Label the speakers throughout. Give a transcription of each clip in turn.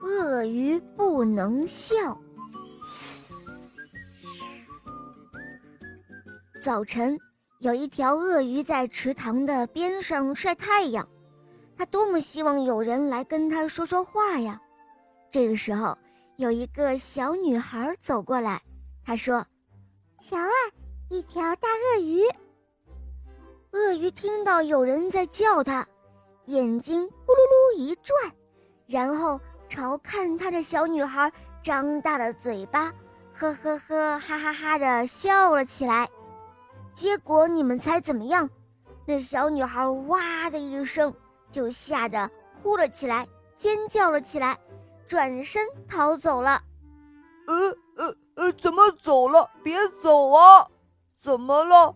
Speaker 1: 鳄鱼不能笑。早晨，有一条鳄鱼在池塘的边上晒太阳，它多么希望有人来跟它说说话呀！这个时候，有一个小女孩走过来，她说：“
Speaker 2: 瞧啊，一条大鳄鱼。”
Speaker 1: 鳄鱼听到有人在叫它，眼睛咕噜噜一转，然后朝看他的小女孩张大了嘴巴，呵呵呵，哈哈哈的笑了起来。结果你们猜怎么样？那小女孩哇的一声就吓得哭了起来，尖叫了起来，转身逃走了。
Speaker 3: 呃呃呃，怎么走了？别走啊！怎么了？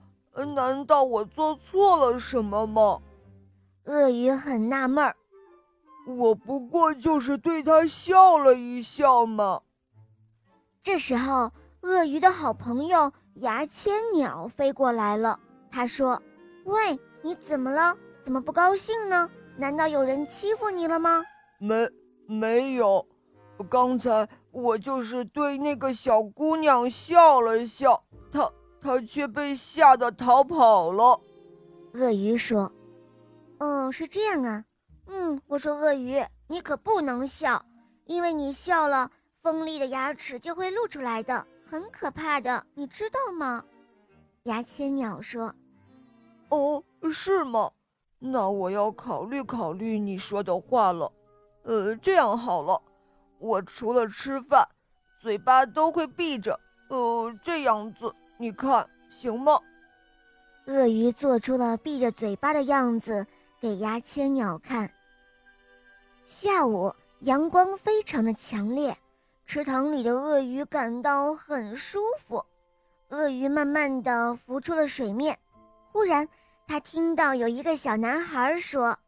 Speaker 3: 难道我做错了什么吗？
Speaker 1: 鳄鱼很纳闷儿。
Speaker 3: 我不过就是对他笑了一笑嘛。
Speaker 1: 这时候，鳄鱼的好朋友。牙签鸟飞过来了，他说：“喂，你怎么了？怎么不高兴呢？难道有人欺负你了吗？”“
Speaker 3: 没，没有。刚才我就是对那个小姑娘笑了笑，她她却被吓得逃跑了。”
Speaker 1: 鳄鱼说：“哦，是这样啊。嗯，我说鳄鱼，你可不能笑，因为你笑了，锋利的牙齿就会露出来的。”很可怕的，你知道吗？牙签鸟说：“
Speaker 3: 哦，是吗？那我要考虑考虑你说的话了。呃，这样好了，我除了吃饭，嘴巴都会闭着。呃，这样子，你看行吗？”
Speaker 1: 鳄鱼做出了闭着嘴巴的样子给牙签鸟看。下午阳光非常的强烈。池塘里的鳄鱼感到很舒服，鳄鱼慢慢的浮出了水面。忽然，他听到有一个小男孩说：“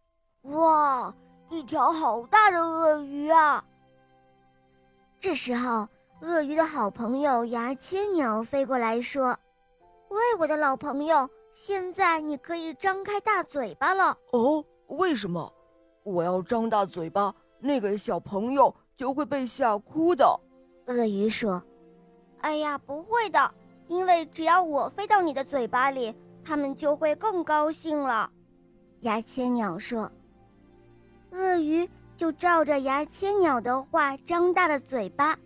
Speaker 4: 哇，一条好大的鳄鱼啊！”
Speaker 1: 这时候，鳄鱼的好朋友牙签鸟飞过来说：“喂，我的老朋友，现在你可以张开大嘴巴了。”“
Speaker 3: 哦，为什么？我要张大嘴巴？那个小朋友。”就会被吓哭的，
Speaker 1: 鳄鱼说：“
Speaker 2: 哎呀，不会的，因为只要我飞到你的嘴巴里，他们就会更高兴了。”
Speaker 1: 牙签鸟说：“鳄鱼就照着牙签鸟的话张大了嘴巴。”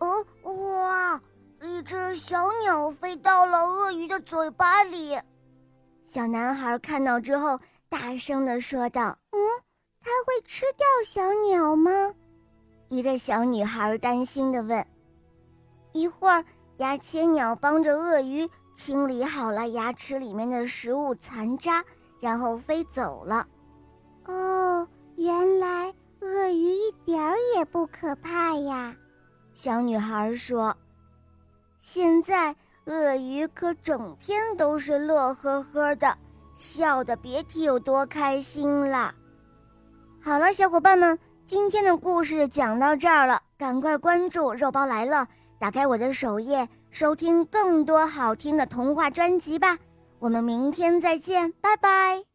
Speaker 4: 哦，哇！一只小鸟飞到了鳄鱼的嘴巴里，
Speaker 1: 小男孩看到之后大声的说道：“
Speaker 2: 嗯，它会吃掉小鸟吗？”
Speaker 1: 一个小女孩担心地问：“一会儿，牙签鸟帮着鳄鱼清理好了牙齿里面的食物残渣，然后飞走了。”
Speaker 2: 哦，原来鳄鱼一点儿也不可怕呀！
Speaker 1: 小女孩说：“现在鳄鱼可整天都是乐呵呵的，笑得别提有多开心了。”好了，小伙伴们。今天的故事讲到这儿了，赶快关注“肉包来了”，打开我的首页，收听更多好听的童话专辑吧。我们明天再见，拜拜。